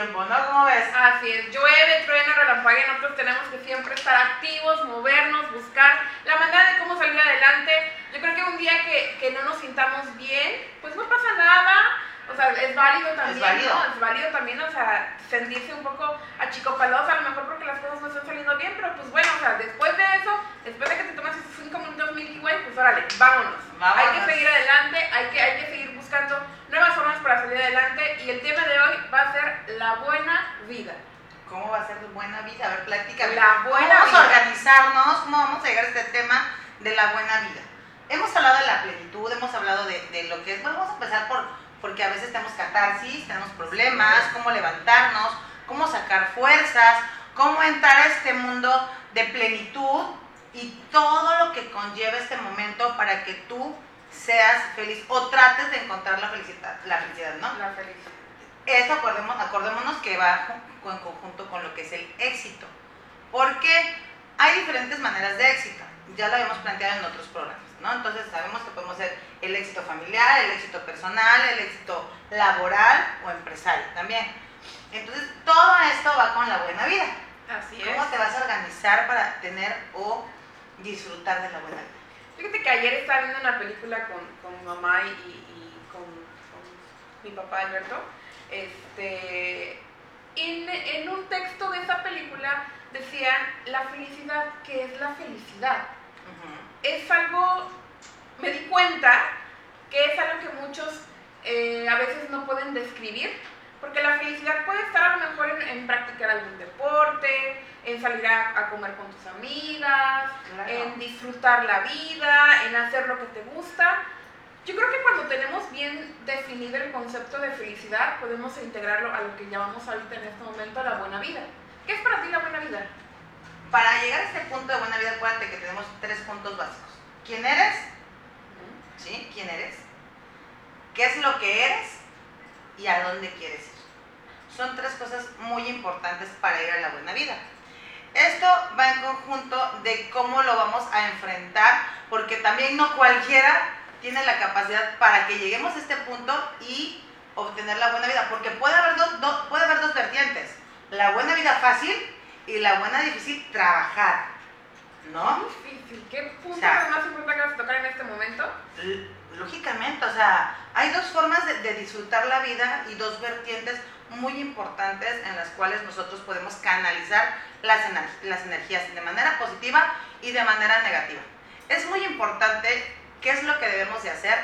tiempo, ¿no? ¿Cómo ves? Así es, llueve, truena, relampague, nosotros tenemos que siempre estar activos, movernos, buscar la manera de cómo salir adelante. Yo creo que un día que, que no nos sintamos bien, pues no pasa nada, o sea, es válido también, es válido. ¿no? Es válido también, o sea, sentirse un poco achicopalados, a lo mejor porque las cosas no están saliendo bien, pero pues bueno, o sea, después de eso, después de que te tomas esos 5 minutos Milky Way, pues órale, vámonos. vámonos. Hay que seguir adelante, hay que, hay que seguir buscando nuevas formas para salir adelante y el tema de hoy va a ser la buena vida. ¿Cómo va a ser buena vida? A ver, platícame. La buena ¿Cómo vamos vida. a organizarnos? ¿Cómo vamos a llegar a este tema de la buena vida? Hemos hablado de la plenitud, hemos hablado de, de lo que es. Bueno, vamos a empezar por, porque a veces tenemos catarsis, tenemos problemas, cómo levantarnos, cómo sacar fuerzas, cómo entrar a este mundo de plenitud y todo lo que conlleva este momento para que tú seas feliz o trates de encontrar la felicidad, la felicidad ¿no? La felicidad. Eso acordemos, acordémonos que va en conjunto con lo que es el éxito, porque hay diferentes maneras de éxito, ya lo habíamos planteado en otros programas, ¿no? Entonces sabemos que podemos ser el éxito familiar, el éxito personal, el éxito laboral o empresario también. Entonces todo esto va con la buena vida. Así ¿Cómo es. te vas a organizar para tener o disfrutar de la buena vida? Fíjate que ayer estaba viendo una película con, con mi mamá y, con, con, mi papá Alberto. Este, en, en, un texto de esa película decían la felicidad, que es la felicidad. Uh -huh. Es algo, me di cuenta que es algo que muchos eh, a veces no pueden describir, porque la felicidad puede estar a lo mejor en, en practicar algún deporte, en salir a, a comer con tus amigas, claro. en disfrutar la vida, en hacer lo que te gusta. Yo creo que cuando tenemos bien definido el concepto de felicidad, podemos integrarlo a lo que llamamos ahorita en este momento la buena vida. ¿Qué es para ti la buena vida? Para llegar a este punto de buena vida, acuérdate que tenemos tres puntos básicos. ¿Quién eres? ¿Sí? ¿Quién eres? ¿Qué es lo que eres? ¿Y a dónde quieres ir? Son tres cosas muy importantes para ir a la buena vida. Esto va en conjunto de cómo lo vamos a enfrentar, porque también no cualquiera tiene la capacidad para que lleguemos a este punto y obtener la buena vida, porque puede haber, dos, do, puede haber dos vertientes, la buena vida fácil y la buena difícil trabajar, ¿no? Difícil, ¿qué punto o sea, más importante que vas a tocar en este momento? Lógicamente, o sea, hay dos formas de, de disfrutar la vida y dos vertientes muy importantes en las cuales nosotros podemos canalizar las, las energías de manera positiva y de manera negativa. Es muy importante qué es lo que debemos de hacer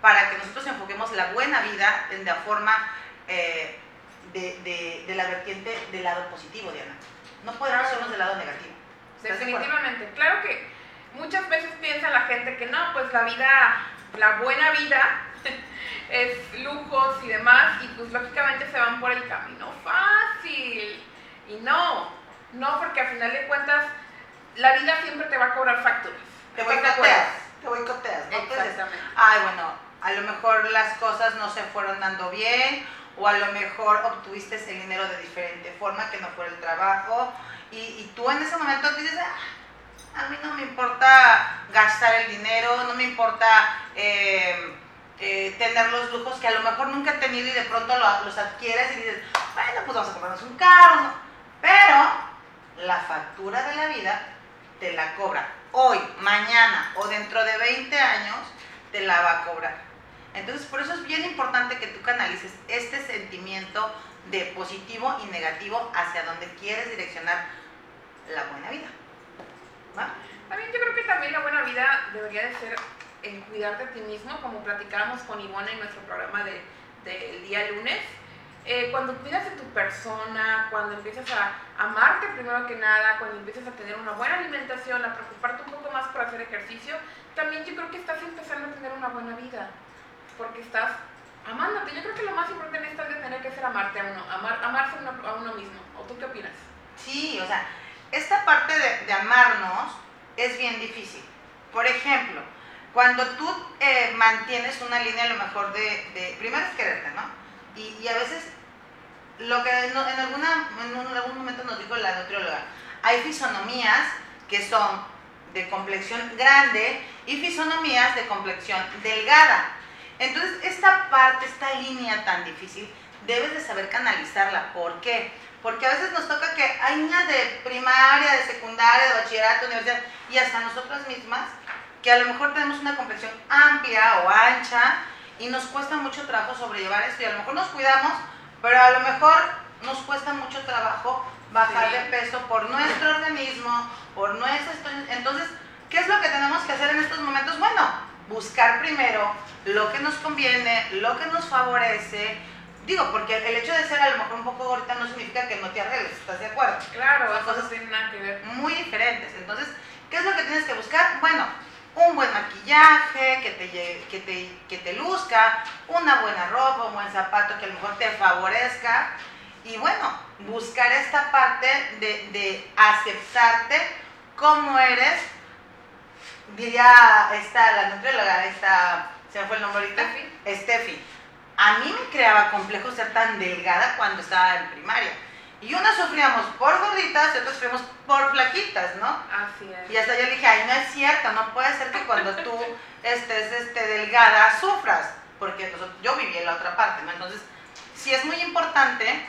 para que nosotros enfoquemos la buena vida en la forma eh, de, de, la vertiente del lado positivo, Diana. No podemos claro. del lado negativo. Definitivamente. Claro que muchas veces piensa la gente que no, pues la vida, la buena vida es lujos y demás, y pues lógicamente se van por el camino fácil. Y no, no, porque al final de cuentas la vida siempre te va a cobrar facturas. Te boicoteas, te boicoteas. ¿no? Exactamente. Ay, bueno, a lo mejor las cosas no se fueron dando bien, o a lo mejor obtuviste ese dinero de diferente forma, que no fue el trabajo, y, y tú en ese momento dices, ah, a mí no me importa gastar el dinero, no me importa... Eh, eh, tener los lujos que a lo mejor nunca he tenido y de pronto lo, los adquieres y dices, bueno, pues vamos a comprarnos un carro, pero la factura de la vida te la cobra hoy, mañana o dentro de 20 años, te la va a cobrar. Entonces, por eso es bien importante que tú canalices este sentimiento de positivo y negativo hacia donde quieres direccionar la buena vida. También yo creo que también la buena vida debería de ser en cuidarte a ti mismo, como platicábamos con Ivona en nuestro programa del de, de día lunes. Eh, cuando cuidas de tu persona, cuando empiezas a amarte primero que nada, cuando empiezas a tener una buena alimentación, a preocuparte un poco más por hacer ejercicio, también yo creo que estás empezando a tener una buena vida, porque estás amándote. Yo creo que lo más importante en esta vida tener que ser amarte a uno, amar, amarse a uno mismo. ¿O tú qué opinas? Sí, o sea, esta parte de, amarnos es bien difícil. Por ejemplo, cuando tú eh, mantienes una línea a lo mejor de, primero es quererte, ¿no? Y, a veces, lo que en, alguna, en algún momento nos dijo la nutrióloga, hay fisonomías que son de complexión grande y fisonomías de complexión delgada. Entonces, esta parte, esta línea tan difícil, debes de saber canalizarla. ¿Por qué? Porque a veces nos toca que hay niñas de primaria, de secundaria, de bachillerato, universidad, y hasta nosotras mismas, que a lo mejor tenemos una complexión amplia o ancha y nos cuesta mucho trabajo sobrellevar esto y a lo mejor nos cuidamos, pero a lo mejor nos cuesta mucho trabajo bajar de peso por nuestro organismo, por nuestro... Entonces, ¿qué es lo que tenemos que hacer en estos momentos? Bueno, buscar primero lo que nos conviene, lo que nos favorece. Digo, porque el hecho de ser a lo mejor un poco gordita no significa que no te arregles, ¿estás de acuerdo? Claro, cosas tienen nada que ver. Muy diferentes. Entonces, ¿qué es lo que tienes que buscar? Bueno, un buen maquillaje, que te, que te, que te luzca, una buena ropa, un buen zapato que a lo mejor te favorezca. Y bueno, buscar esta parte de, de aceptarte como eres. Diría esta, la nutrióloga, esta, se me fue el nombre ahorita, Steffi. A mí me creaba complejo ser tan delgada cuando estaba en primaria. Y unas sufríamos por gorditas y otras sufríamos por flaquitas, ¿no? Así es. Y hasta yo le dije, ay, no es cierto, no puede ser que cuando tú estés este, delgada sufras, porque yo viví en la otra parte, ¿no? Entonces, sí es muy importante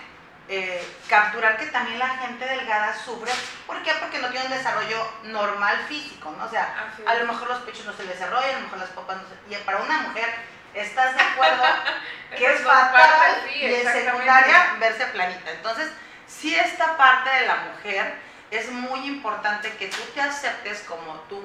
eh, capturar que también la gente delgada sufre. ¿Por qué? Porque no tiene un desarrollo normal físico, ¿no? O sea, a lo mejor los pechos no se desarrollan, a lo mejor las popas no se... Y para una mujer, ¿estás de acuerdo? que es fatal y en secundaria verse planita. Entonces, si esta parte de la mujer es muy importante que tú te aceptes como tú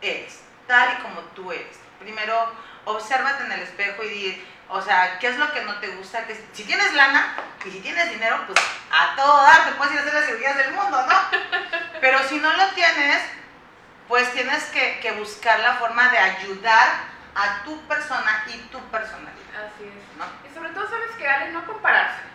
eres, tal y como tú eres. Primero, obsérvate en el espejo y di, o sea, ¿qué es lo que no te gusta? Que si tienes lana y si tienes dinero, pues a todo dar, te puedes ir a hacer las cirugías del mundo, ¿no? Pero si no lo tienes, pues tienes que, buscar la forma de ayudar a tu persona y tu personalidad. Así es. Y sobre todo, ¿sabes que Ale? No compararse.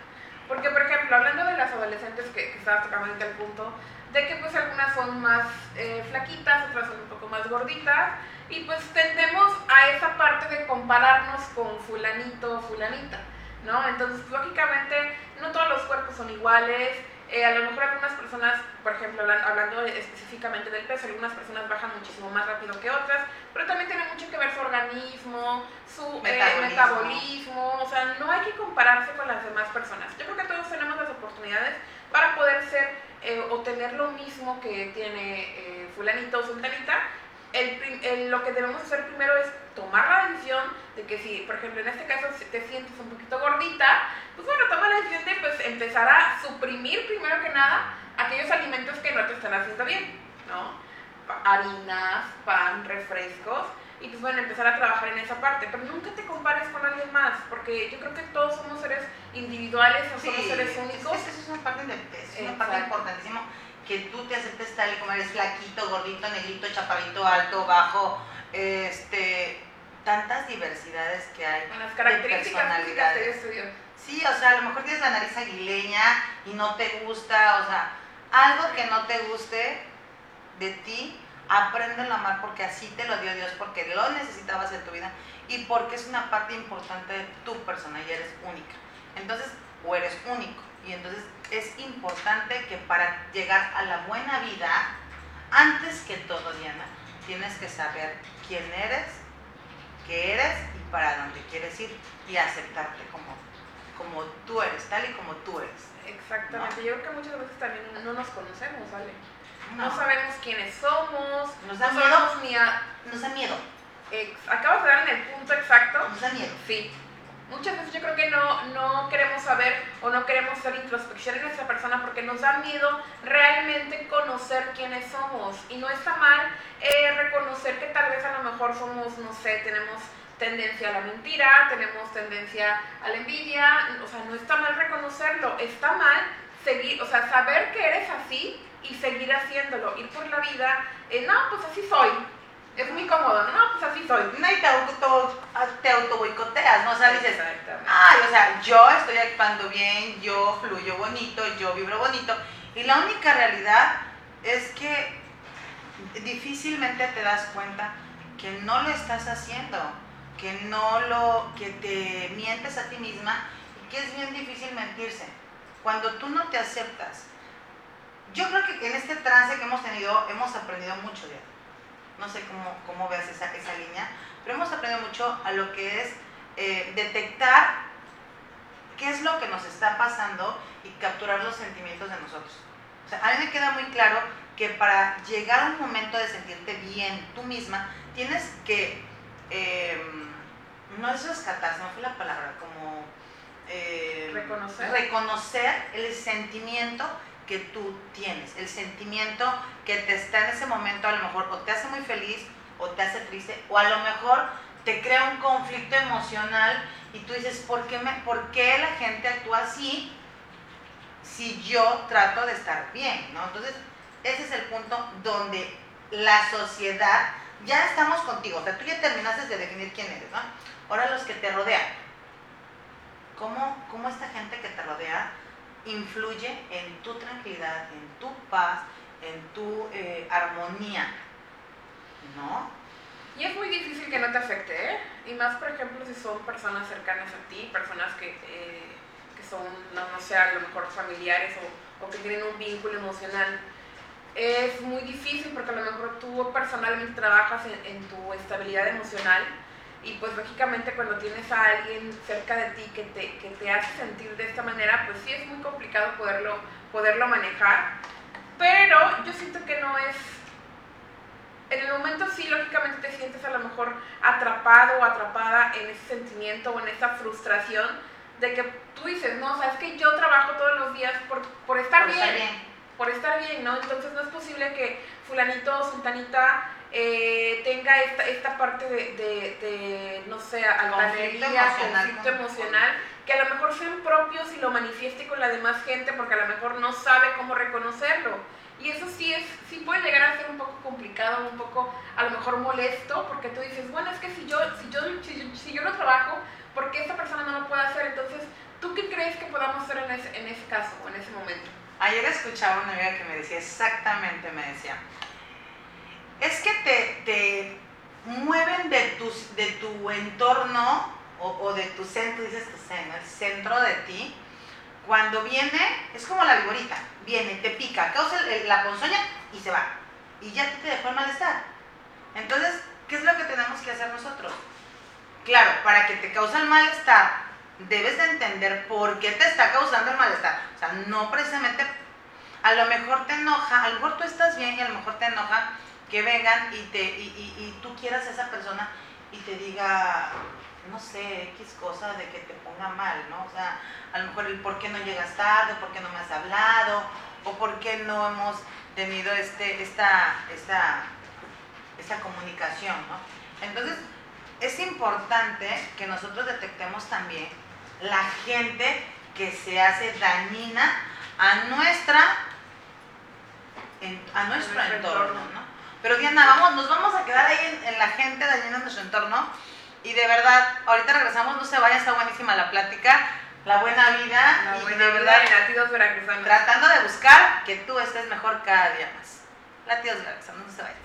Porque, por ejemplo, hablando de las adolescentes que, que estabas tocando el punto, de que pues algunas son más eh, flaquitas, otras son un poco más gorditas, y pues tendemos a esa parte de compararnos con fulanito o fulanita, ¿no? Entonces, lógicamente, no todos los cuerpos son iguales. Eh, a lo mejor algunas personas, por ejemplo, hablando específicamente del peso, algunas personas bajan muchísimo más rápido que otras, pero también tiene mucho que ver su organismo, su eh, metabolismo. o sea, no hay que compararse con las demás personas. Yo creo que todos tenemos las oportunidades para poder ser eh, o tener lo mismo que tiene fulanito o sultanita, el, lo que debemos hacer primero es tomar la decisión de que si, por ejemplo, en este caso si te sientes un poquito gordita, pues bueno, toma la decisión de pues, empezar a suprimir primero que nada aquellos alimentos que no te están haciendo bien, ¿no? Harinas, pan, refrescos, y pues bueno, empezar a trabajar en esa parte, pero nunca te compares con alguien más, porque yo creo que todos somos seres individuales, o somos seres únicos. Esa es una parte, de, es una parte importantísima que tú te aceptes tal y como eres, flaquito, gordito, negrito, chaparrito, alto, bajo, este, tantas diversidades que hay las características de personalidades. Sí, o sea, a lo mejor tienes la nariz aguileña y no te gusta, o sea, algo que no te guste de ti, aprende a amar porque así te lo dio Dios, porque lo necesitabas en tu vida y porque es una parte importante de tu persona y eres única. Entonces, o eres único. Y entonces es importante que para llegar a la buena vida, antes que todo, Diana, tienes que saber quién eres, qué eres y para dónde quieres ir y aceptarte como, como tú eres, tal y como tú eres. Exactamente, yo creo que muchas veces también no nos conocemos, ¿vale? No, sabemos quiénes somos, nos da miedo. Ni a... Nos da miedo. acabas de dar en el punto exacto. Nos da miedo. Sí, Muchas veces yo creo que no, no queremos saber o no queremos hacer introspección en nuestra persona porque nos da miedo realmente conocer quiénes somos. Y no está mal eh, reconocer que tal vez a lo mejor somos, no sé, tenemos tendencia a la mentira, tenemos tendencia a la envidia, o sea, no está mal reconocerlo, está mal seguir, o sea, saber que eres así y seguir haciéndolo, ir por la vida, eh, no, pues así soy, Es muy cómodo, ¿no? Pues así soy. Y te auto, te auto boicoteas, ¿no? O sea, dices, ay, o sea, yo estoy actuando bien, yo fluyo bonito, yo vibro bonito. Y la única realidad es que difícilmente te das cuenta que no lo estás haciendo, que no lo, que te mientes a ti misma y que es bien difícil mentirse. Cuando tú no te aceptas, yo creo que en este trance que hemos tenido hemos aprendido mucho de No sé cómo, cómo veas esa, esa línea, pero hemos aprendido mucho a lo que es eh, detectar qué es lo que nos está pasando y capturar los sentimientos de nosotros. O sea, a mí me queda muy claro que para llegar a un momento de sentirte bien tú misma, tienes que, eh, no es rescatarse, no fue la palabra, como... eh, Reconocer. reconocer el sentimiento que tú tienes, el sentimiento que te está en ese momento a lo mejor o te hace muy feliz o te hace triste o a lo mejor te crea un conflicto emocional y tú dices, ¿por qué, me, ¿por qué la gente actúa así si yo trato de estar bien? ¿no? Entonces, ese es el punto donde la sociedad, ya estamos contigo, o sea, tú ya terminaste de definir quién eres, ¿no? Ahora los que te rodean, ¿cómo, cómo esta gente que te rodea influye en tu tranquilidad, en tu paz, en tu eh, armonía? ¿No? Y es muy difícil que no te afecte, ¿eh? Y más, por ejemplo, si son personas cercanas a ti, personas que, eh, que son, no, no sé, a lo mejor familiares o, o que tienen un vínculo emocional. Es muy difícil porque a lo mejor tú personalmente trabajas en, en tu estabilidad emocional y pues lógicamente cuando tienes a alguien cerca de ti que te, que te hace sentir de esta manera, pues sí es muy complicado poderlo, poderlo manejar. Pero yo siento que no es en el momento sí, lógicamente te sientes a lo mejor atrapado o atrapada en ese sentimiento o en esa frustración de que tú dices, no, o sea, es que yo trabajo todos los días por, por estar, Por bien, estar bien. por estar bien, ¿no? Entonces no es posible que fulanito o sultanita eh, tenga esta, esta parte de, de, de, no sé, altanería, emocional conflicto con- emocional, que a lo mejor sean propios y lo manifieste con la demás gente porque a lo mejor no sabe cómo reconocerlo. Y eso sí es, sí puede llegar a ser un poco complicado, un poco a lo mejor molesto, porque tú dices, bueno, es que si yo, si yo, si yo, si yo lo trabajo, ¿por qué esta persona no lo puede hacer? Entonces, ¿tú qué crees que podamos hacer en ese, en ese caso o en ese momento? Ayer escuchaba una amiga que me decía exactamente, me decía, es que te, te mueven de tu, de tu entorno o, o de tu centro, dices tu centro, el centro de ti, cuando viene, es como la viborita, viene, te pica, causa la ponzoña y se va. Y ya te dejó el malestar. Entonces, ¿qué es lo que tenemos que hacer nosotros? Claro, para que te cause el malestar, debes de entender por qué te está causando el malestar. O sea, no precisamente, a lo mejor te enoja, a lo mejor estás bien y a lo mejor te enoja que vengan y, te, y, y- y tú quieras a esa persona y te diga, no sé, X cosa de que te ponga mal, ¿no? O sea, a lo mejor el por qué no llegas tarde, por qué no me has hablado, o por qué no hemos tenido este, esta, esta, esta comunicación, ¿no? Entonces, es importante que nosotros detectemos también la gente que se hace dañina a nuestra a nuestro, nuestro entorno, entorno. ¿no? Pero Diana, vamos, nos vamos a quedar ahí en, en la gente dañina en nuestro entorno y de verdad, ahorita regresamos, no se vaya, está buenísima la plática, la buena vida La y buena de vida verdad de latidos veracruzanos. tratando de buscar que tú estés mejor cada día más. Latidos veracruzanos, no se vaya.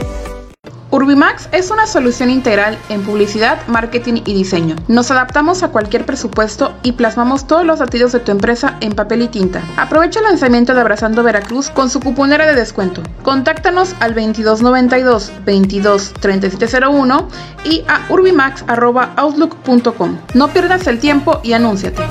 Urbimax es una solución integral en publicidad, marketing y diseño. Nos adaptamos a cualquier presupuesto y plasmamos todos los latidos de tu empresa en papel y tinta. Aprovecha el lanzamiento de Abrazando Veracruz con su cuponera de descuento. Contáctanos al 2292 22 3701 y a urbimax.outlook.com. No pierdas el tiempo y anúnciate.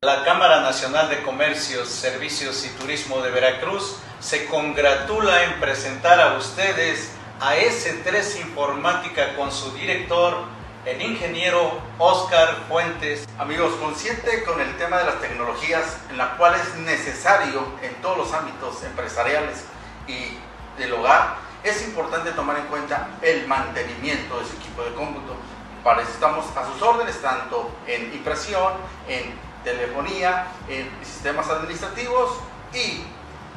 La Cámara Nacional de Comercios, Servicios y Turismo de Veracruz se congratula en presentar a ustedes a S3 Informática con su director, el ingeniero Oscar Fuentes. Amigos, consciente con el tema de las tecnologías, en la cual es necesario en todos los ámbitos empresariales y del hogar, es importante tomar en cuenta el mantenimiento de su equipo de cómputo. Para eso estamos a sus órdenes, tanto en impresión, en telefonía, en sistemas administrativos y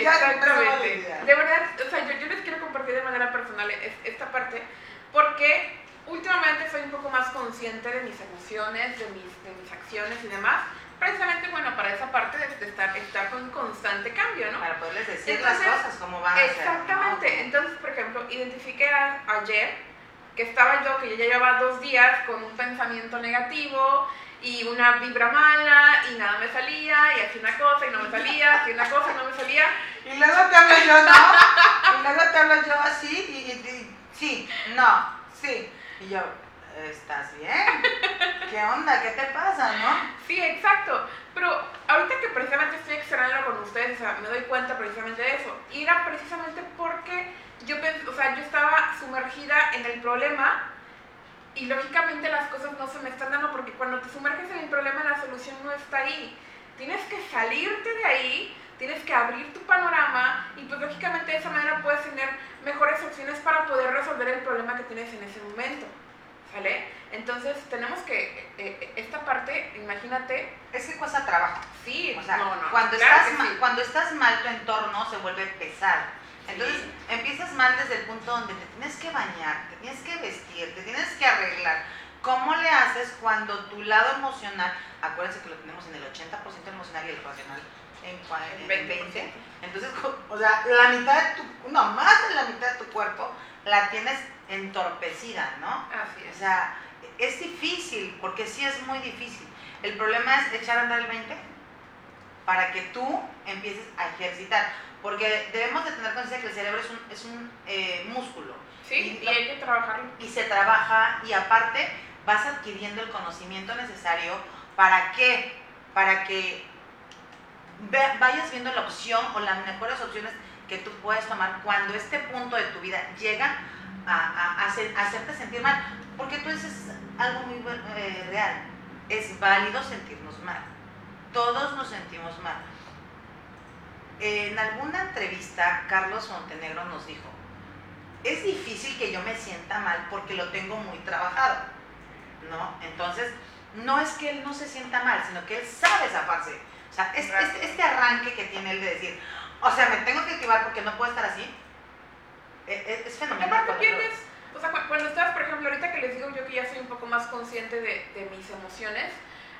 Exactamente. De verdad, o sea, yo, yo les quiero compartir de manera personal es- esta parte porque últimamente soy un poco más consciente de mis emociones, de mis, de mis acciones y demás. Precisamente, bueno, para esa parte de, de estar, estar con constante cambio, ¿no? Para poderles decir Entonces, las cosas como van a ser. Exactamente. ¿no? Entonces, por ejemplo, identifiqué a- ayer que estaba yo, que yo ya llevaba dos días con un pensamiento negativo y una vibra mala y nada me salía y hacía una cosa y no me salía, hacía una cosa y no me salía. Y luego te hablo yo, ¿no? Y luego te hablo yo así y, y- y- sí, no, sí. Y yo, ¿estás bien? ¿Qué onda? ¿Qué te pasa, no? Sí, exacto. Pero ahorita que precisamente estoy extrañando con ustedes, o sea, me doy cuenta precisamente de eso. Y era precisamente porque yo, o sea, yo estaba sumergida en el problema y lógicamente las cosas no se me están dando porque cuando te sumerges en el problema la solución no está ahí. Tienes que salirte de ahí, tienes que abrir tu panorama y pues lógicamente de esa manera puedes tener mejores opciones para poder resolver el problema que tienes en ese momento. ¿Sale? Entonces tenemos que, eh, eh, esta parte, imagínate, Es que cuesta trabajo. sí, O sea, no, no, cuando, claro estás sí. cuando estás mal, tu entorno se vuelve pesado. Entonces, empiezas mal desde el punto donde te tienes que bañar, te tienes que vestir, te tienes que arreglar. ¿Cómo le haces cuando tu lado emocional, acuérdense que lo tenemos en el 80% emocional y el racional en, en En 20, 20%. Entonces, o sea, la mitad de tu, no, más de la mitad de tu cuerpo la tienes entorpecida, ¿no? Así O es. sea, es difícil, porque sí es muy difícil. El problema es echar a andar el 20 para que tú empieces a ejercitar. Porque debemos de tener conciencia que el cerebro es un, es un eh, músculo Sí, y hay que trabajarlo. y se trabaja y aparte vas adquiriendo el conocimiento necesario para qué, para que ve- vayas viendo la opción o las mejores opciones que tú puedes tomar cuando este punto de tu vida llega a, a- a hacer- a hacerte sentir mal. Porque tú dices algo muy eh, real. Es válido sentirnos mal. Todos nos sentimos mal. En alguna entrevista, Carlos Montenegro nos dijo, es difícil que yo me sienta mal porque lo tengo muy trabajado, ¿no? Entonces, no es que él no se sienta mal, sino que él sabe zafarse. O sea, es- este, este arranque que tiene él de decir, o sea, me tengo que activar porque no puedo estar así, e- e- es, fenomenal. aparte tienes, o sea, cu- cuando estás, por ejemplo, ahorita que les digo yo que ya soy un poco más consciente de, de mis emociones,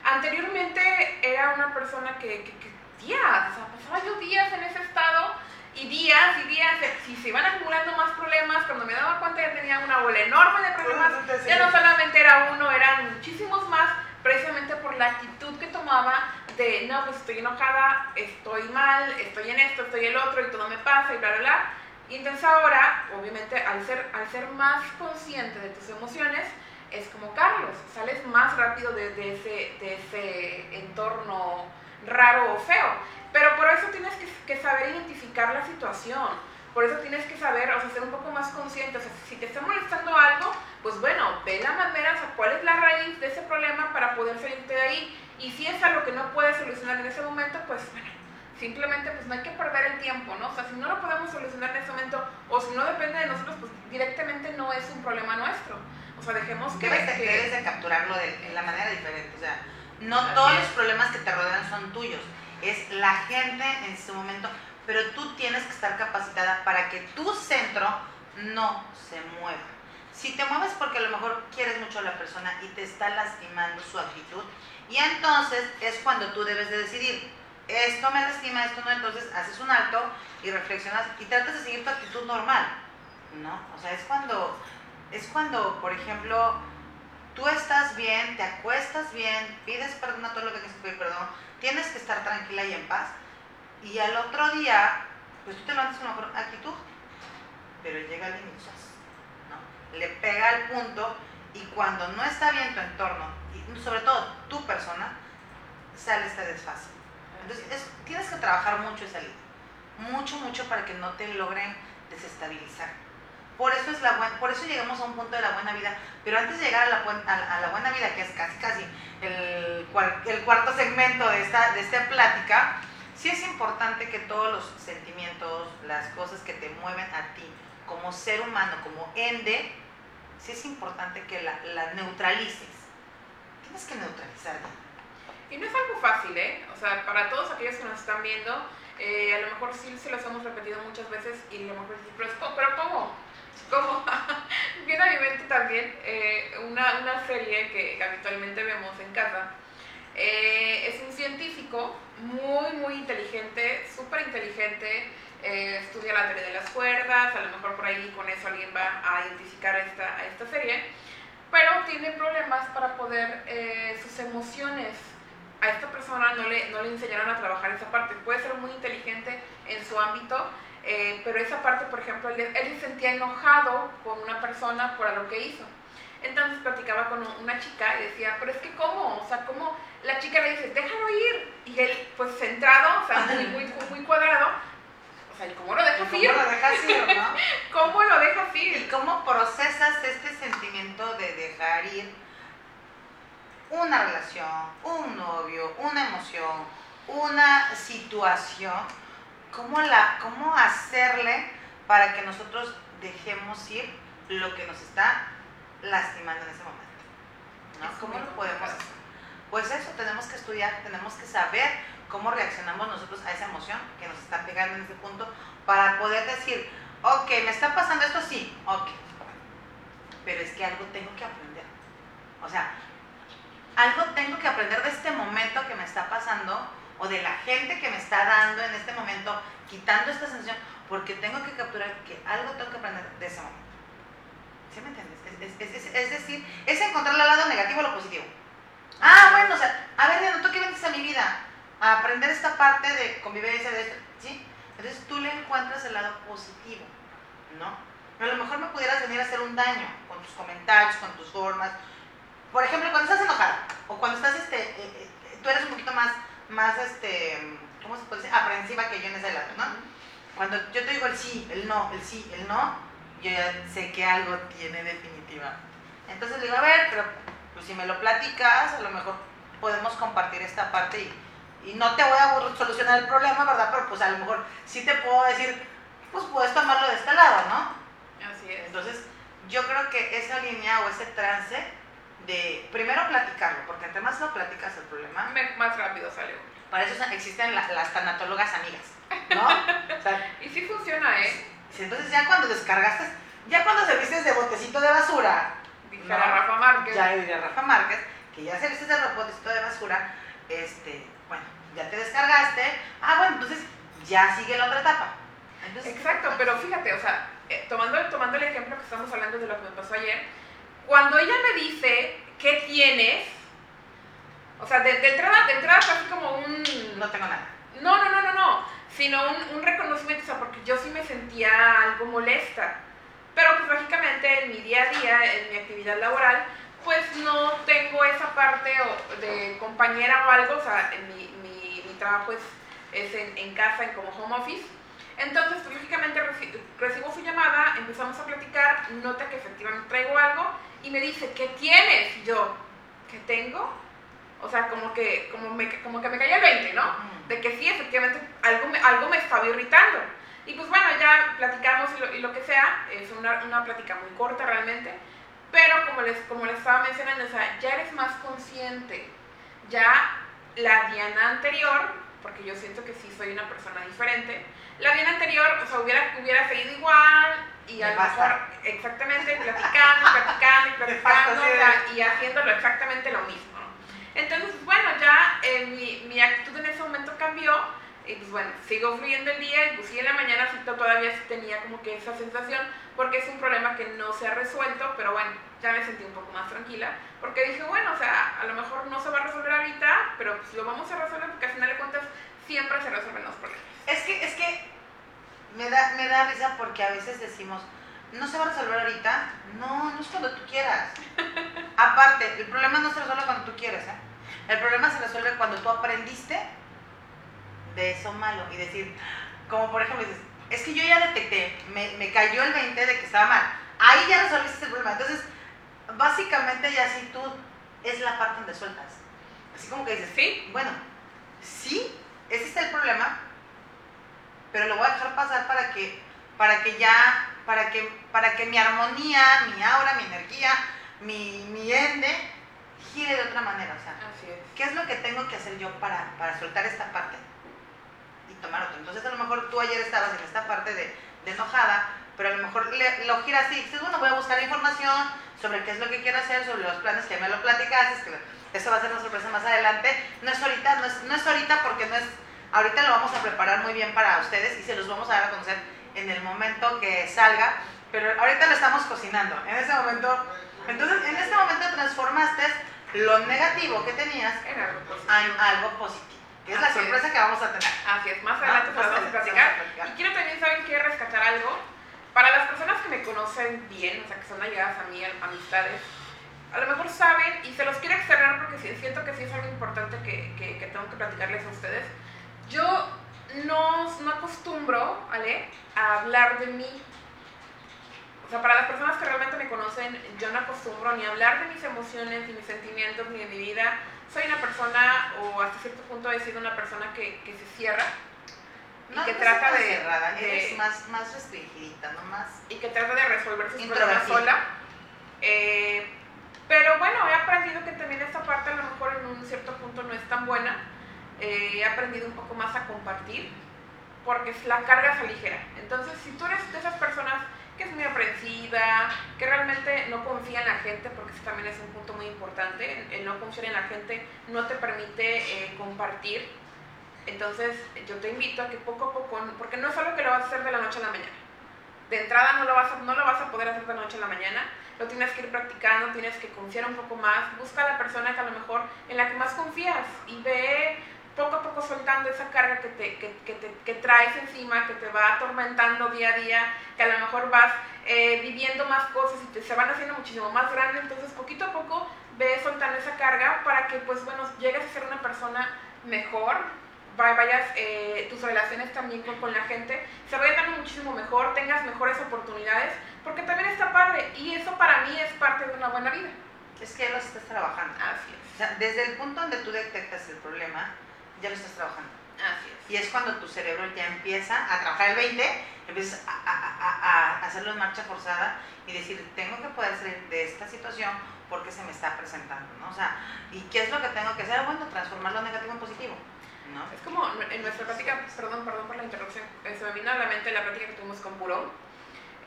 anteriormente era una persona que, que- que días, o sea, pasaba yo días en ese estado y días y días, si se iban acumulando más problemas, cuando me daba cuenta ya tenía una bola enorme de problemas, ya no solamente era uno, eran muchísimos más, precisamente por la actitud que tomaba de, no, pues estoy enojada, estoy mal, estoy en esto, estoy el otro y todo me pasa y bla, bla, bla. Y entonces ahora, obviamente, al ser, al ser más consciente de tus emociones, es como Carlos, sales más rápido de, de ese, de ese entorno raro o feo. Pero por eso tienes que, que saber identificar la situación. Por eso tienes que saber, o sea, ser un poco más consciente. O sea, si te está molestando algo, pues bueno, ve la manera, o sea, cuál es la raíz de ese problema para poder salirte de ahí. Y si es algo que no puedes solucionar en ese momento, pues bueno, simplemente pues no hay que perder el tiempo, ¿no? O sea, si no lo podemos solucionar en ese momento, o si no depende de nosotros, pues directamente no es un problema nuestro. O sea, dejemos que... Debes de, que- debes de capturarlo de, en la manera diferente. O sea, no Así todos es. los problemas que te rodean son tuyos. Es la gente en su momento. Pero tú tienes que estar capacitada para que tu centro no se mueva. Si te mueves porque a lo mejor quieres mucho a la persona y te está lastimando su actitud, y entonces es cuando tú debes de decidir, esto me lastima, esto no, entonces haces un alto y reflexionas y tratas de seguir tu actitud normal, ¿no? O sea, es cuando, es cuando, por ejemplo, tú estás bien, te acuestas bien, pides perdón a todo lo que tienes que pedir perdón, tienes que estar tranquila y en paz, y al otro día, pues tú te levantas con mejor actitud, pero llega alguien y. ¿no? Le pega al punto y cuando no está bien tu entorno, y sobre todo tu persona, sale este desfase. Entonces es- tienes que trabajar mucho esa línea, mucho, mucho para que no te logren desestabilizar. Por eso, es la buen- por eso llegamos a un punto de la buena vida, pero antes de llegar a la, buen- a a la buena vida, que es casi casi el, el cuarto segmento de esta, de esta plática, sí es importante que todos los sentimientos, las cosas que te mueven a ti como ser humano, como ende, sí es importante que la, la neutralices. Tienes que neutralizarla. Y no es algo fácil, ¿eh? O sea, para todos aquellos que nos están viendo, eh, a lo mejor sí se los hemos repetido muchas veces y a lo mejor sí, pero, pero ¿cómo? ¿Cómo? Viene a mi mente también eh, una, una serie que habitualmente vemos en casa. Eh, es un científico muy, muy inteligente, súper inteligente, eh, estudia la teoría de las cuerdas, a lo mejor por ahí con eso alguien va a identificar esta, a esta serie, pero tiene problemas para poder eh, sus emociones. A esta persona no le, no le enseñaron a trabajar esa parte. Puede ser muy inteligente en su ámbito, eh, pero esa parte, por ejemplo, él, él se sentía enojado con una persona por lo que hizo. Entonces platicaba con una chica y decía, pero es que cómo, o sea, cómo la chica le dice, déjalo ir. Y él, pues centrado, o sea, muy, muy, muy cuadrado, o sea, ¿y cómo lo dejas ¿Cómo ir? lo dejas ir, no? ¿Cómo lo dejas ¿Y ir? cómo procesas este sentimiento de dejar ir una relación, un novio, una emoción, una situación? ¿Cómo, la, cómo hacerle para que nosotros dejemos ir lo que nos está lastimando en ese momento? ¿no? Es ¿Cómo lo podemos complicado. hacer? Pues eso, tenemos que estudiar, tenemos que saber cómo reaccionamos nosotros a esa emoción que nos está pegando en ese punto para poder decir, ok, me está pasando esto, sí, ok, pero es que algo tengo que aprender. O sea, algo tengo que aprender de este momento que me está pasando o de la gente que me está dando en este momento, quitando esta sensación, porque tengo que capturar que algo tengo que aprender de ese momento. ¿Sí me entiendes? Es, es- es- es decir, es encontrar el lado negativo o lo positivo. Ah, bueno, o sea, a ver, Diana, ¿tú qué vienes a mi vida? A aprender esta parte de convivencia, de esto, ¿sí? Entonces tú le encuentras el lado positivo, ¿no? A lo mejor me pudieras venir a hacer un daño con tus comentarios, con tus formas. Por ejemplo, cuando estás enojada o cuando estás, este, eh, eh, tú eres un poquito más, más, este, ¿cómo se puede decir? Aprensiva que yo en ese lado, ¿no? Cuando yo te digo el sí, el no, el sí, el no, yo ya sé que algo tiene definitivamente. Entonces le digo, a ver, pero pues si me lo platicas, a lo mejor podemos compartir esta parte y, y no te voy a solucionar el problema, ¿verdad? Pero pues a lo mejor sí te puedo decir, pues puedes tomarlo de este lado, ¿no? Así es. Entonces, yo creo que esa línea o ese trance de primero platicarlo, porque entre más lo platicas el problema, Me- más rápido sale uno. para eso existen la- las tanatólogas amigas, ¿no? O sea, Y sí funciona, ¿eh? entonces ya cuando descargaste, ya cuando serviste de botecito de basura, Dijera No, Rafa Márquez. ya diría Rafa Márquez, que ya serviste de botecito de basura, este, bueno, ya te descargaste, ah, bueno, entonces ya sigue la otra etapa. Entonces, Exacto, pero fíjate, o sea, eh, tomando, tomando el ejemplo que estamos hablando de lo que me pasó ayer, cuando ella me dice, ¿qué tienes? O sea, de, de entrada, de entrada fue así como un... no tengo nada. No, no, no, no, no, sino un, un reconocimiento, o sea, porque yo sí me sentía algo molesta. Pero pues lógicamente en mi día a día, en mi actividad laboral, pues no tengo esa parte de compañera o algo, o sea, en mi, mi, mi trabajo es, es en, en casa, en como home office. Entonces, pues, lógicamente reci- recibo su llamada, empezamos a platicar, nota que efectivamente traigo algo y me dice, ¿qué tienes? Y yo, ¿qué tengo? O sea, como que, como me, como que me caía el 20, ¿no? De que sí, efectivamente, algo me, algo me estaba irritando. Y pues bueno, ya platicamos y lo, y lo que sea, es una, una plática muy corta realmente, pero como les, como les estaba mencionando, o sea, ya eres más consciente, ya la Diana anterior, porque yo siento que sí soy una persona diferente, la Diana anterior, o sea, hubiera, hubiera seguido igual y a lo mejor, exactamente, platicando, platicando platicando, o sea, y haciéndolo exactamente lo mismo. Entonces, bueno, ya eh, mi, mi actitud en ese momento cambió y pues bueno, sigo fluyendo el día y pues sí en la mañana todavía sí tenía como que esa sensación porque es un problema que no se ha resuelto, pero bueno, ya me sentí un poco más tranquila porque dije, bueno, o sea, a lo mejor no se va a resolver ahorita, pero pues lo vamos a resolver porque al final de cuentas siempre se resuelven los problemas. Es que, es que me da, me da risa porque a veces decimos, no se va a resolver ahorita. No, no es cuando tú quieras. Aparte, el problema no se resuelve cuando tú quieres, ¿eh? El problema se resuelve cuando tú aprendiste de eso malo y decir, como por ejemplo, dices, es que yo ya detecté, me, me cayó el 20 de que estaba mal. Ahí ya resolviste el problema. Entonces, básicamente ya si tú es la parte donde sueltas. Así como que dices, ¿Sí? bueno, sí, ese es el problema, pero lo voy a dejar pasar para que, para que ya, para que, para que mi armonía, mi aura, mi energía, mi, mi ende gire de otra manera. O sea, Así es. ¿qué es lo que tengo que hacer yo para, para soltar esta parte y tomar otra? Entonces a lo mejor tú ayer estabas en esta parte de, de enojada, pero a lo mejor le- lo giras y dices, bueno, voy a buscar información sobre qué es lo que quiero hacer, sobre los planes que me lo platicaste, que eso va a ser una sorpresa más adelante. No es ahorita, no es, no es ahorita porque no es, ahorita lo vamos a preparar muy bien para ustedes y se los vamos a dar a conocer en el momento que salga, pero ahorita lo estamos cocinando. En ese momento, entonces en este momento transformaste lo negativo que tenías En algo positivo. en algo positivo, que es la Así es. sorpresa que vamos a tener. Así es, más Ah, adelante más podemos platicar. Y quiero también, ¿saben qué? Rescatar algo. Para las personas que me conocen bien, o sea, que son allegadas a mí, amistades, a lo mejor saben, y se los quiero externar porque siento que sí es algo importante que, que- que tengo que platicarles a ustedes. Yo no, no acostumbro, ¿vale? A hablar de mí. O sea, para las personas que realmente me conocen, yo no acostumbro ni a hablar de mis emociones, ni mis sentimientos, ni de mi vida. Soy una persona, o hasta cierto punto he sido una persona que, que se cierra y No, que no trata de, cerrada, de- eres más, más restringidita, no más. y que trata de resolver sus problemas sola. Eh, pero bueno, he aprendido que también esta parte a lo mejor en un cierto punto no es tan buena. Eh, he aprendido un poco más a compartir porque la carga se aligera. Entonces, si tú eres de esas personas que es muy aprensiva, que realmente no confía en la gente, porque eso también es un punto muy importante, el- el no confiar en la gente no te permite eh, compartir. Entonces, yo te invito a que poco a poco, porque no es algo que lo vas a hacer de la noche a la mañana de entrada no lo, vas a, no lo vas a poder hacer de noche a la mañana, lo tienes que ir practicando, tienes que confiar un poco más, busca a la persona que a lo mejor en la que más confías y ve poco a poco soltando esa carga que, te, que, que te- que traes encima, que te va atormentando día a día, que a lo mejor vas eh, viviendo más cosas y te, se van haciendo muchísimo más grandes, entonces poquito a poco ve soltando esa carga para que pues bueno, llegues a ser una persona mejor, va- vayas, eh, tus relaciones también con, con la gente se vayan dando muchísimo mejor, tengas mejores oportunidades, porque también está padre y eso para mí es parte de una buena vida. Es que ya lo estás trabajando. Así es. O sea, desde el punto donde tú detectas el problema, ya lo estás trabajando. Así es. Y es cuando tu cerebro ya empieza a trabajar el 20, empiezas a, a- a- a hacerlo en marcha forzada y decir, tengo que poder salir de esta situación porque se me está presentando, ¿no? O sea, ¿y qué es lo que tengo que hacer? Bueno, transformar lo negativo en positivo, ¿no? Es como en nuestra plática, perdón, perdón por la interrupción, eh, se me vino a la mente la plática que tuvimos con Purón.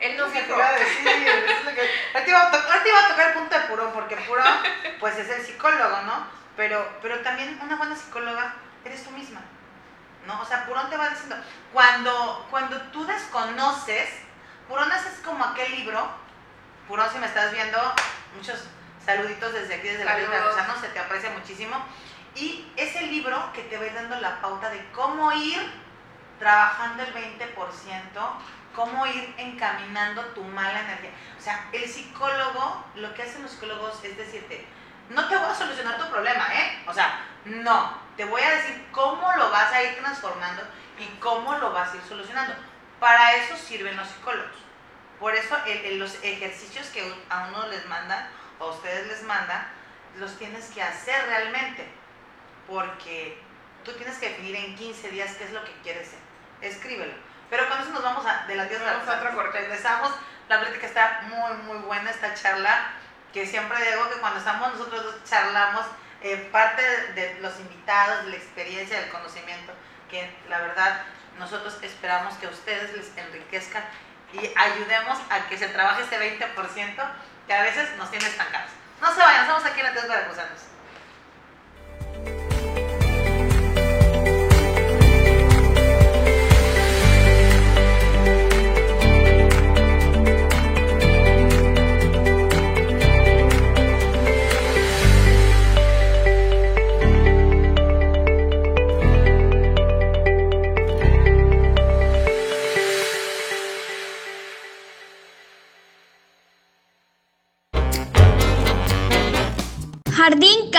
Él nos te dijo, iba a decir, es lo que- ahorita iba a to- ahorita iba a tocar el punto de Purón, porque Purón, pues es el psicólogo, ¿no? Pero, pero también una buena psicóloga eres tú misma, ¿no? O sea, Purón te va diciendo, cuando, cuando tú desconoces, Purón es como aquel libro, Purón si me estás viendo, muchos saluditos desde aquí, desde la vida Saludos. no se te aprecia muchísimo, y es el libro que te va dando la pauta de cómo ir trabajando el 20%, cómo ir encaminando tu mala energía. O sea, el psicólogo, lo que hacen los psicólogos es decirte, no te voy a solucionar tu problema, ¿eh? O sea, no, te voy a decir cómo lo vas a ir transformando y cómo lo vas a ir solucionando. Para eso sirven los psicólogos. Por eso el- el- los ejercicios que a uno les mandan o a ustedes les mandan, los tienes que hacer realmente. Porque tú tienes que definir en 15 días qué es lo que quieres ser. Escríbelo. Pero con eso nos vamos a, de las 10 Vamos a otro corte. Regresamos. La plática está muy, muy buena esta charla. Que siempre digo que cuando estamos nosotros dos charlamos, eh, parte de, de los invitados, de la experiencia, del conocimiento, que la verdad nosotros esperamos que a ustedes les enriquezca y ayudemos a que se trabaje este 20% que a veces nos tiene estancados. No se vayan, estamos aquí en la Tierra Veracruzanos. Jardín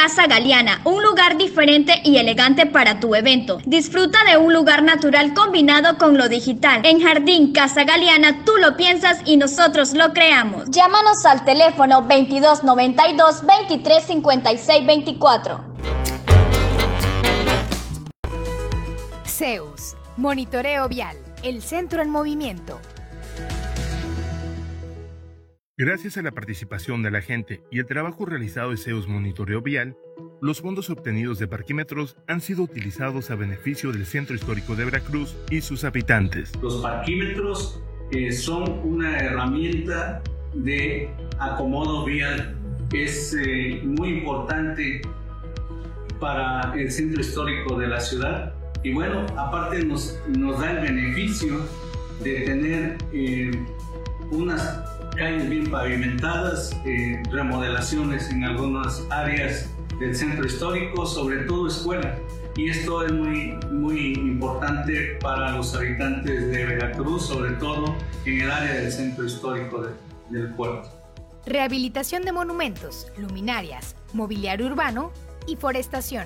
Casa Galeana, un lugar diferente y elegante para tu evento. Disfruta de un lugar natural combinado con lo digital. En Jardín Casa Galeana tú lo piensas y nosotros lo creamos. Llámanos al teléfono 2292 2356 24. Zeus, Monitoreo Vial, el centro en movimiento. Gracias a la participación de la gente y el trabajo realizado de Zeus Monitoreo Vial, los fondos obtenidos de parquímetros han sido utilizados a beneficio del Centro Histórico de Veracruz y sus habitantes. Los parquímetros eh, son una herramienta de acomodo vial. Es eh, muy importante para el centro histórico de la ciudad y bueno, aparte nos, nos da el beneficio de tener eh, unas calles bien pavimentadas, eh, remodelaciones en algunas áreas del centro histórico, sobre todo escuelas. Y esto es muy, muy importante para los habitantes de Veracruz, sobre todo en el área del centro histórico de- del puerto. Rehabilitación de monumentos, luminarias, mobiliario urbano y forestación.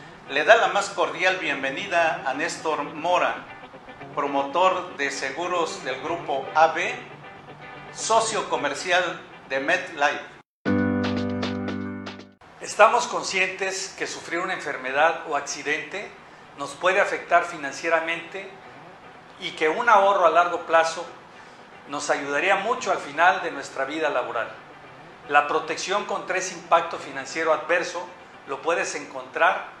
le da la más cordial bienvenida a Néstor Mora, promotor de seguros del grupo AB, socio comercial de MedLife. Estamos conscientes que sufrir una enfermedad o accidente nos puede afectar financieramente y que un ahorro a largo plazo nos ayudaría mucho al final de nuestra vida laboral. La protección contra ese impacto financiero adverso lo puedes encontrar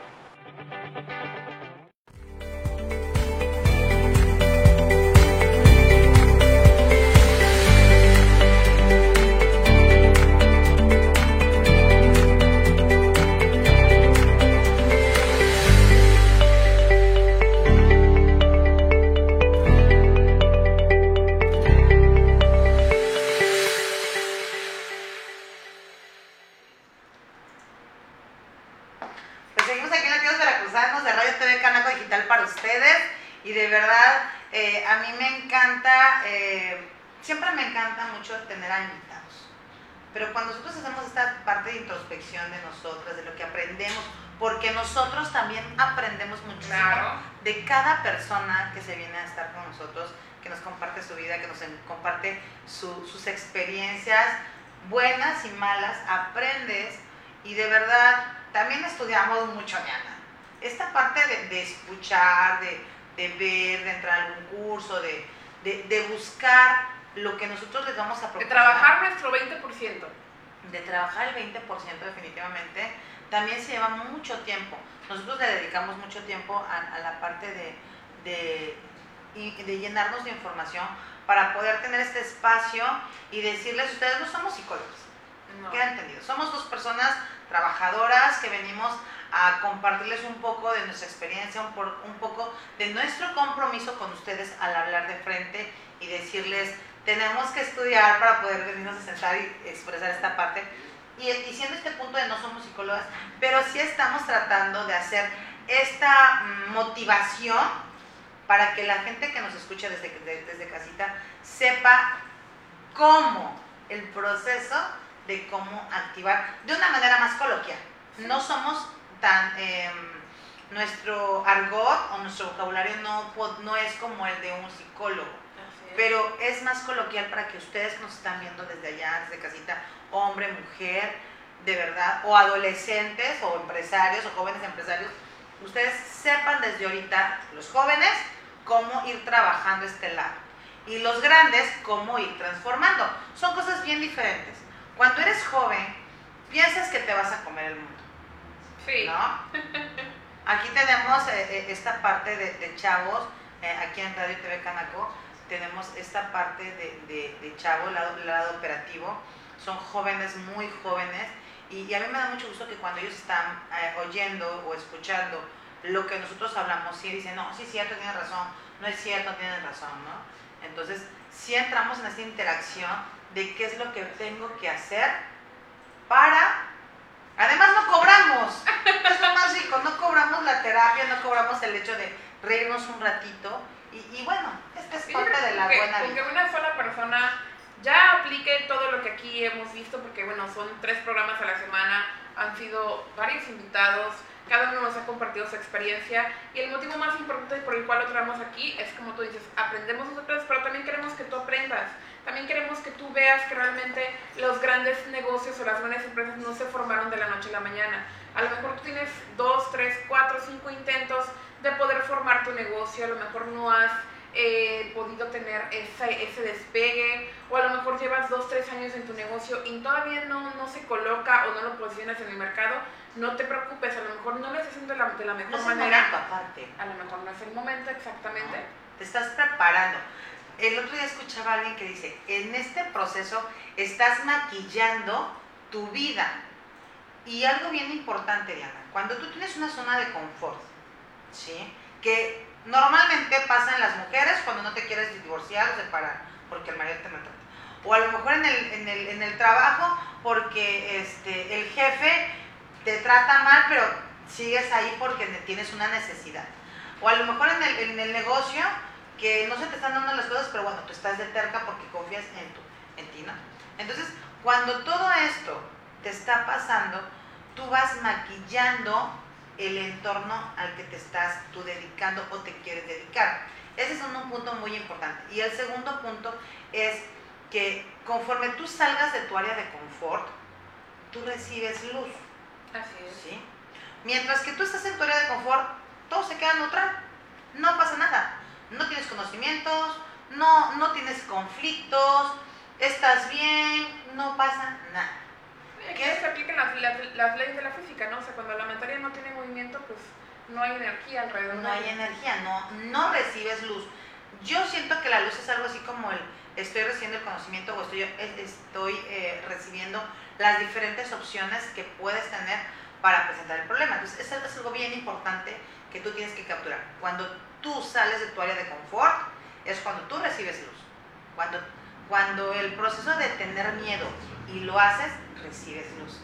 Siempre me encanta mucho tener a invitados, pero cuando nosotros hacemos esta parte de introspección de nosotros, de lo que aprendemos, porque nosotros también aprendemos muchísimo Claro. de cada persona que se viene a estar con nosotros, que nos comparte su vida, que nos comparte su- sus experiencias buenas y malas, aprendes y de verdad también estudiamos mucho, Diana. Esta parte de, de escuchar, de, de ver, de entrar a algún curso, de buscar lo que nosotros les vamos a De proporcionar trabajar nuestro 20%. de trabajar el 20% definitivamente, también se lleva mucho tiempo. Nosotros le dedicamos mucho tiempo a, a la parte de, de, de llenarnos de información para poder tener este espacio y decirles, ustedes no somos psicólogos, No. queda entendido, somos dos personas trabajadoras que venimos a compartirles un poco de nuestra experiencia, un, por- un poco de nuestro compromiso con ustedes al hablar de frente y decirles, tenemos que estudiar para poder venirnos a sentar y expresar esta parte. Y, y siendo este punto de no somos psicólogas, pero sí estamos tratando de hacer esta motivación para que la gente que nos escucha desde, de- desde casita sepa cómo el proceso de cómo activar de una manera más coloquial. No somos tan... em, nuestro argot o nuestro vocabulario no, no es como el de un psicólogo. Pero es más coloquial para que ustedes que nos están viendo desde allá, desde casita, hombre, mujer, de verdad, o adolescentes, o empresarios, o jóvenes empresarios, ustedes sepan desde ahorita, los jóvenes, cómo ir trabajando este lado. Y los grandes, cómo ir transformando. Son cosas bien diferentes. Cuando eres joven, piensas que te vas a comer el mundo. Sí. ¿no? Aquí tenemos eh, eh, esta parte de, de chavos, eh, aquí en Radio TV Canaco, tenemos esta parte de, de, de chavos, el lado, lado operativo, son jóvenes, muy jóvenes, y, y a mí me da mucho gusto que cuando ellos están eh, oyendo o escuchando lo que nosotros hablamos, sí dicen, no, sí es cierto, tienen razón, no es cierto, tienen razón, ¿no? Entonces, sí entramos en esta interacción de qué es lo que tengo que hacer para Además no cobramos, es lo más rico, no cobramos la terapia, no cobramos el hecho de reírnos un ratito y, y bueno, esta es Sí, parte de la que- buena con que vida. una sola persona ya aplique todo lo que aquí hemos visto, porque bueno, son tres programas a la semana, han sido varios invitados, cada uno nos ha compartido su experiencia y el motivo más importante por el cual lo traemos aquí es como tú dices, aprendemos nosotros, pero también queremos que tú aprendas, también queremos que tú veas que realmente los grandes negocios o las grandes empresas no se formaron de la noche a la mañana. A lo mejor tú tienes dos, tres, cuatro, cinco intentos de poder formar tu negocio, a lo mejor no has eh, podido tener ese, ese despegue o a lo mejor llevas dos, tres años en tu negocio y todavía no, no se coloca o no lo posicionas en el mercado, no te preocupes, a lo mejor no lo estás haciendo de la, de la mejor No es el manera. momento aparte, A lo mejor no es el momento exactamente. te estás preparando. El otro día escuchaba a alguien que dice, en este proceso estás maquillando tu vida. Y algo bien importante, Diana, cuando tú tienes una zona de confort, ¿sí? Que normalmente pasa en las mujeres cuando no te quieres divorciar o separar, porque el marido te maltrata. O a lo mejor en el, en el, en el trabajo porque este, el jefe te trata mal, pero sigues ahí porque ne- tienes una necesidad. O a lo mejor en el, en el negocio que no se te están dando las cosas, pero bueno, tú estás de terca porque confías en, tu, en ti, ¿no? Entonces, cuando todo esto te está pasando, tú vas maquillando el entorno al que te estás tú dedicando o te quieres dedicar. Ese es un, un punto muy importante. Y el segundo punto es que conforme tú salgas de tu área de confort, tú recibes luz. Así es. ¿sí? Mientras que tú estás en tu área de confort, todo se queda neutral. No pasa nada. No tienes conocimientos, no, no tienes conflictos, estás bien, no pasa nada. Aquí se aplican las las leyes de la física, ¿no? O sea, cuando la materia no tiene movimiento, pues no hay energía alrededor. No hay energía, no, no recibes luz. Yo siento que la luz es algo así como el estoy recibiendo el conocimiento o estoy, estoy eh, recibiendo las diferentes opciones que puedes tener para presentar el problema. Entonces, eso es algo bien importante que tú tienes que capturar. Cuando tú sales de tu área de confort, es cuando tú recibes luz. Cuando, cuando el proceso de tener miedo y lo haces, recibes luz.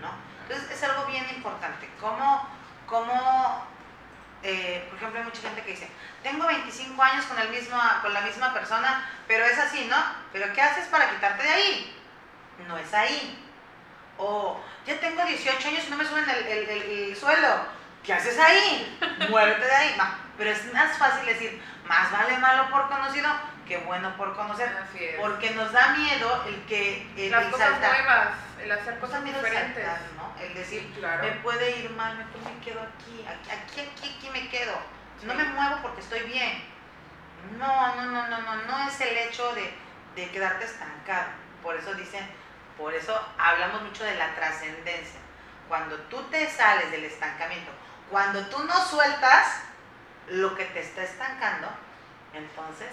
¿no? Entonces, es algo bien importante. ¿Cómo, cómo eh, por ejemplo, hay mucha gente que dice, tengo 25 años con, el mismo, con la misma persona, pero es así, ¿no? ¿Pero qué haces para quitarte de ahí? No es ahí. O ya tengo 18 años y no me suben el, el, suelo. ¿Qué haces ahí? Muévete de ahí. pero es más fácil decir, más vale malo por conocido que bueno por conocer. Porque nos da miedo el que el, Las cosas nuevas, el hacer cosas diferentes. ¿no? El decir, me puede ir mal, me quedo aquí, aquí, aquí, aquí me quedo. No me muevo porque estoy bien. No, no, no, no, no, no es el hecho de, de quedarte estancado. Por eso dicen, por eso hablamos mucho de la trascendencia. Cuando tú te sales del estancamiento, cuando tú no sueltas lo que te está estancando, entonces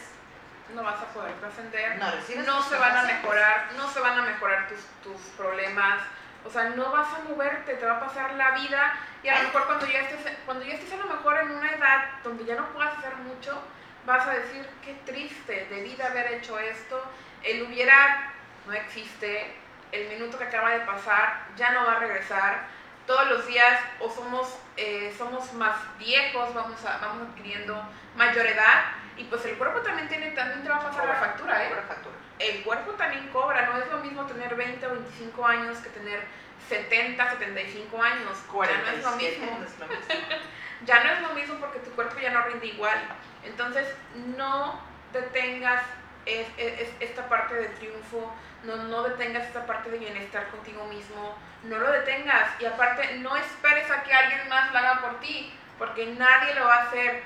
no vas a poder trascender, no, no se van a mejorar, no se van a mejorar tus, tus problemas, o sea, no vas a moverte, te va a pasar la vida y a lo mejor cuando ya estés, cuando ya estés a lo mejor en una edad donde ya no puedas hacer mucho, vas a decir, qué triste, debí de haber hecho esto, el hubiera no existe, el minuto que acaba de pasar ya no va a regresar, todos los días o somos, eh, somos más viejos, vamos, a, vamos adquiriendo mayor edad y pues el cuerpo también, tiene, también te va a pasar la factura, ¿eh? factura el cuerpo también cobra, no es lo mismo tener 20 o 25 años que tener 70, 75 años. ya no es lo mismo. ya no es lo mismo porque tu cuerpo ya no rinde igual. Entonces, no detengas esta parte de triunfo, no, no detengas esta parte de bienestar contigo mismo, no lo detengas. Y aparte, no esperes a que alguien más lo haga por ti, porque nadie lo va a hacer.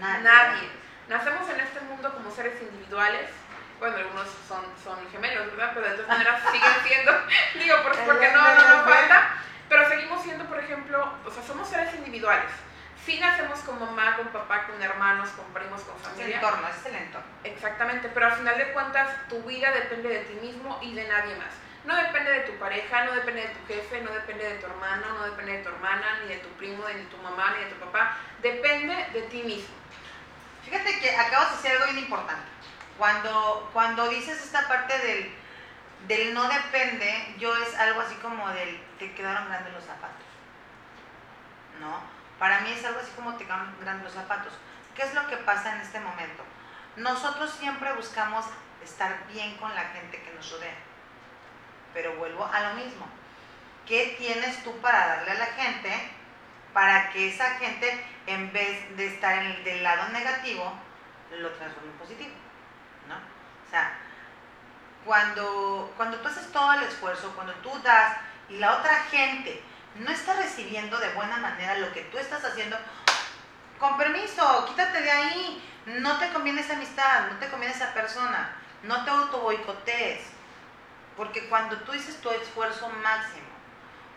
nadie. Nacemos en este mundo como seres individuales bueno, algunos son, son gemelos, ¿verdad? Pero de todas maneras siguen siendo, digo, porque, porque no, no nos falta, pero seguimos siendo, por ejemplo, o sea, somos seres individuales. Sí nacemos con mamá, con papá, con hermanos, con primos, con familia. El entorno, es el entorno. Exactamente, pero al final de cuentas tu vida depende de ti mismo y de nadie más. No depende de tu pareja, no depende de tu jefe, no depende de tu hermano, no depende de tu hermana, ni de tu primo, ni de tu mamá, ni de tu papá. Depende de ti mismo. Fíjate que acabas de decir algo bien importante cuando, cuando dices esta parte del, del no depende, yo es algo así como del te quedaron grandes los zapatos. ¿No? Para mí es algo así como te quedaron grandes los zapatos. ¿Qué es lo que pasa en este momento? Nosotros siempre buscamos estar bien con la gente que nos rodea. Pero vuelvo a lo mismo. ¿Qué tienes tú para darle a la gente para que esa gente, en vez de estar en el, del lado negativo, lo transforme en positivo? O sea, cuando, cuando tú haces todo el esfuerzo, cuando tú das y la otra gente no está recibiendo de buena manera lo que tú estás haciendo, con permiso, quítate de ahí, no te conviene esa amistad, no te conviene esa persona, no te auto boicotees, porque cuando tú dices tu esfuerzo máximo,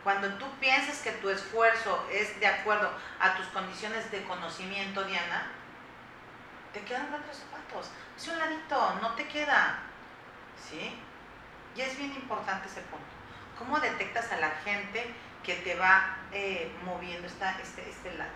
cuando tú piensas que tu esfuerzo es de acuerdo a tus condiciones de conocimiento, Diana, te quedan otros zapatos es un ladito, no te queda. ¿Sí? Y es bien importante ese punto. ¿Cómo detectas a la gente que te va eh, moviendo esta, este, este lado?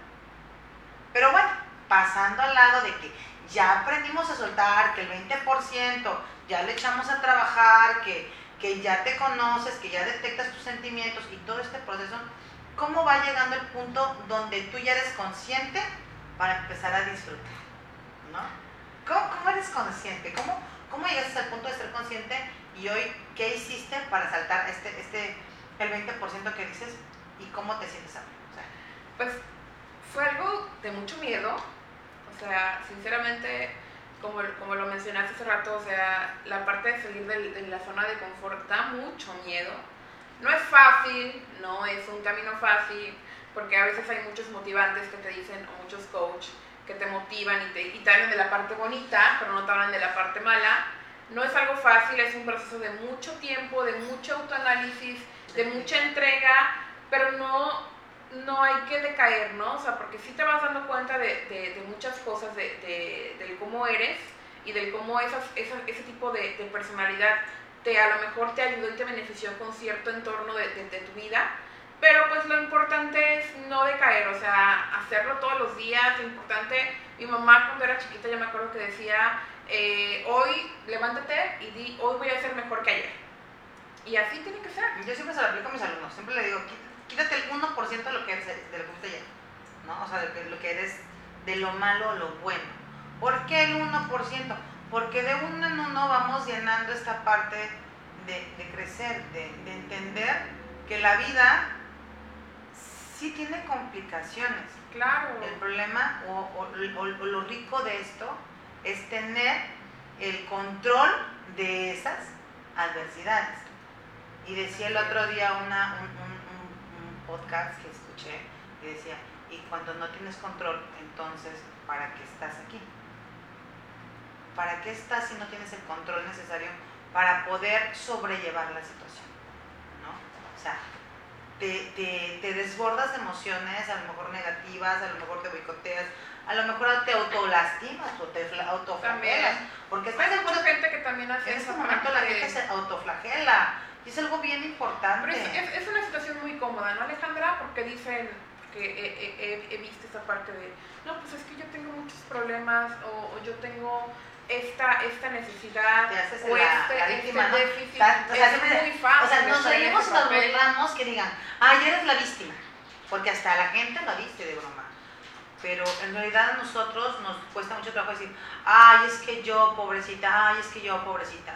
Pero bueno, pasando al lado de que ya aprendimos a soltar, que el 20% ya le echamos a trabajar, que, que ya te conoces, que ya detectas tus sentimientos y todo este proceso, ¿cómo va llegando el punto donde tú ya eres consciente para empezar a disfrutar? ¿No? ¿Cómo, eres consciente? ¿Cómo, ¿Cómo llegaste al punto de ser consciente y hoy qué hiciste para saltar este, este, el 20% que dices y cómo te sientes ahora? pues fue algo de mucho miedo, o sea, sinceramente, como, como lo mencionaste hace rato, o sea, la parte de salir de, la zona de confort da mucho miedo. No es fácil, no es un camino fácil, porque a veces hay muchos motivantes que te dicen, o muchos coaches, que te motivan y te, y te hablan de la parte bonita, pero no te hablan de la parte mala. No es algo fácil, es un proceso de mucho tiempo, de mucho autoanálisis, de mucha entrega, pero no, no hay que decaer, ¿no? O sea, porque sí te vas dando cuenta de, de, muchas cosas, de, de, del cómo eres y del cómo esas, esas, ese tipo de, personalidad te a lo mejor te ayudó y te benefició con cierto entorno de, tu vida. Pero pues lo importante es no decaer, o sea, hacerlo todos los días, lo importante, mi mamá cuando era chiquita yo me acuerdo que decía, eh, hoy levántate y di, hoy voy a ser mejor que ayer. Y así tiene que ser. Yo siempre se lo aplico a mis alumnos, siempre le digo, quítate el 1% de lo que eres, de lo que ¿no? O sea, de lo que eres de lo malo o lo bueno. ¿Por qué el 1%? Porque de uno en uno vamos llenando esta parte de, crecer, de, entender que la vida sí tiene complicaciones. Claro. El problema o, o, lo rico de esto es tener el control de esas adversidades. Y decía el otro día una, un, podcast que escuché y decía, y cuando no tienes control, entonces, ¿para qué estás aquí? ¿Para qué estás si no tienes el control necesario para poder sobrellevar la situación? ¿No? O sea, te, te, desbordas de emociones, a lo mejor negativas, a lo mejor te boicoteas, a lo mejor te autolastimas o te autoflagelas. Porque estás Hay mucha gente que también hace En este momento la gente se autoflagela. Y es algo bien importante. es, es, una situación muy cómoda, ¿no, Alejandra? Porque dicen, que he, visto esta parte de, no, pues es que yo tengo muchos problemas o yo tengo esta, esta necesidad o este, este déficit. o sea, es muy fácil. O sea, nos reímos y nos burlamos que digan, ay, eres la víctima. Porque hasta la gente lo dice de broma. Pero en realidad a nosotros nos cuesta mucho trabajo decir, ay, es que yo pobrecita, ay, es que yo pobrecita.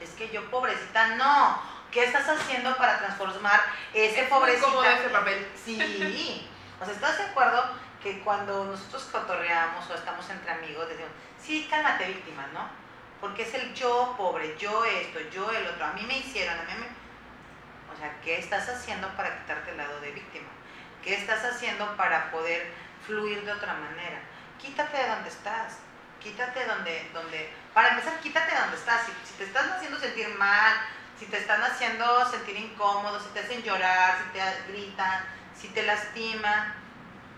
Es que yo pobrecita, no. ¿Qué estás haciendo para transformar ese pobrecita? ese papel. Sí. O sea, ¿estás de acuerdo que cuando nosotros cotorreamos o estamos entre amigos, decimos, sí, cálmate víctima, ¿no? Porque es el yo pobre, yo esto, yo el otro, a mí me hicieron, a mí me... O sea, ¿qué estás haciendo para quitarte el lado de víctima? ¿Qué estás haciendo para poder fluir de otra manera? Quítate de donde estás, quítate de donde, donde, para empezar, quítate de donde estás. Si, si, te están haciendo sentir mal, si te están haciendo sentir incómodo, si te hacen llorar, si te gritan, si te lastiman,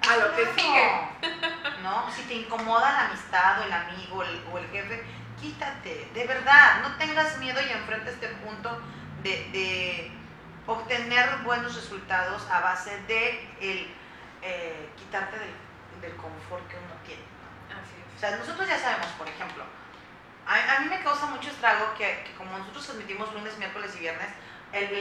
a lo que sigue. ¿No? Si te incomoda la amistad o el amigo o el jefe, quítate, de verdad, no tengas miedo y enfrenta este punto de, obtener buenos resultados a base de el, eh, quitarte del, confort que uno tiene. O sea, nosotros ya sabemos, por ejemplo, a, mí me causa mucho estrago que, como nosotros transmitimos lunes, miércoles y viernes,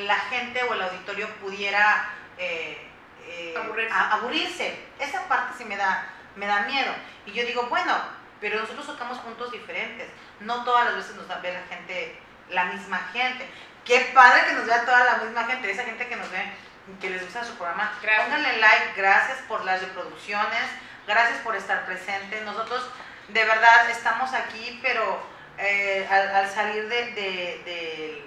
la gente o el auditorio pudiera... Eh, eh, aburrirse. Esa parte sí me da, me da miedo. Y yo digo, bueno, pero nosotros tocamos puntos diferentes. No todas las veces nos ve la gente, la misma gente. Qué padre que nos vea toda la misma gente, esa gente que nos ve, que les gusta su programa. Pónganle like, gracias por las reproducciones, gracias por estar presentes. Nosotros de verdad estamos aquí, pero eh, al, salir de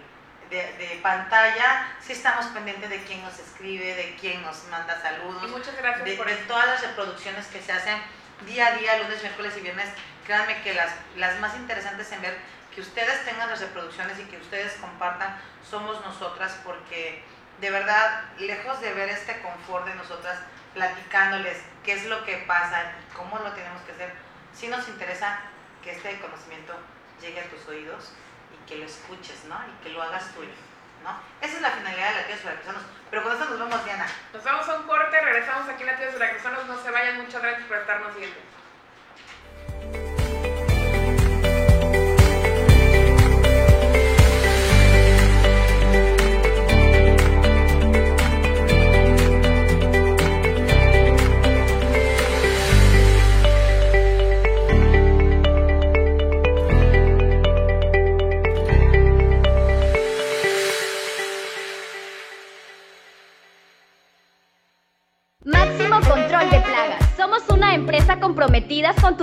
de, pantalla, sí estamos pendientes de quién nos escribe, de quién nos manda saludos. Y muchas gracias de, por de todas las reproducciones que se hacen día a día, lunes, miércoles y viernes. Créanme que las, las más interesantes en ver que ustedes tengan las reproducciones y que ustedes compartan somos nosotras porque de verdad, lejos de ver este confort de nosotras platicándoles qué es lo que pasa y cómo lo tenemos que hacer, sí nos interesa que este conocimiento llegue a tus oídos que lo escuches, ¿no? Y que lo hagas tuyo, ¿no? Esa es la finalidad de la tía Veracruzanos. Pero con esto nos vemos, Diana. Nos vamos a un corte, regresamos aquí en la tía Veracruzanos. No se vayan, muchas gracias por estarnos viendo.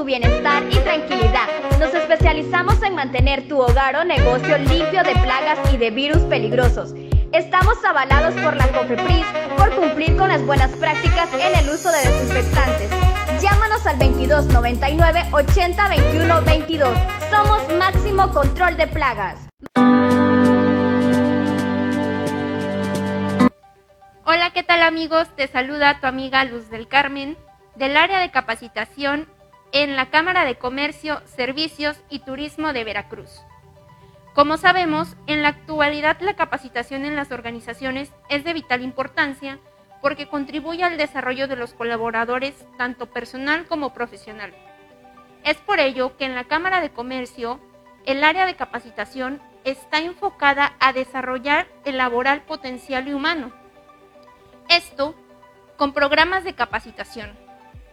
Bienestar y tranquilidad. Nos especializamos en mantener tu hogar o negocio limpio de plagas y de virus peligrosos. Estamos avalados por la COFEPRIS por cumplir con las buenas prácticas en el uso de desinfectantes. Llámanos al 2299 80 21 22. Somos Máximo Control de Plagas. Hola, ¿qué tal amigos? Te saluda tu amiga Luz del Carmen del área de capacitación en la Cámara de Comercio, Servicios y Turismo de Veracruz. Como sabemos, en la actualidad la capacitación en las organizaciones es de vital importancia porque contribuye al desarrollo de los colaboradores tanto personal como profesional. Es por ello que en la Cámara de Comercio el área de capacitación está enfocada a desarrollar el laboral potencial y humano. Esto con programas de capacitación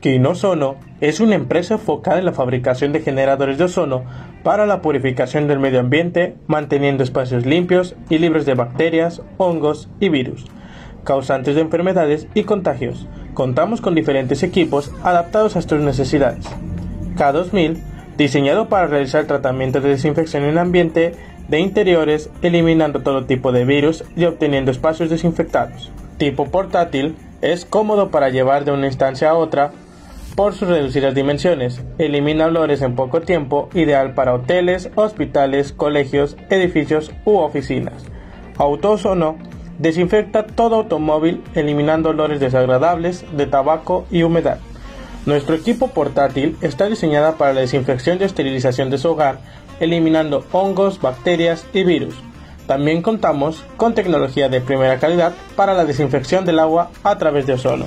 Quinosono es una empresa enfocada en la fabricación de generadores de ozono para la purificación del medio ambiente, manteniendo espacios limpios y libres de bacterias, hongos y virus, causantes de enfermedades y contagios. Contamos con diferentes equipos adaptados a estas necesidades. K2000, diseñado para realizar tratamiento de desinfección en ambiente de interiores, eliminando todo tipo de virus y obteniendo espacios desinfectados. Tipo portátil, es cómodo para llevar de una instancia a otra por sus reducidas dimensiones, elimina olores en poco tiempo, ideal para hoteles, hospitales, colegios, edificios u oficinas. Autosono desinfecta todo automóvil eliminando olores desagradables de tabaco y humedad. Nuestro equipo portátil está diseñada para la desinfección y esterilización de su hogar, eliminando hongos, bacterias y virus. También contamos con tecnología de primera calidad para la desinfección del agua a través de ozono.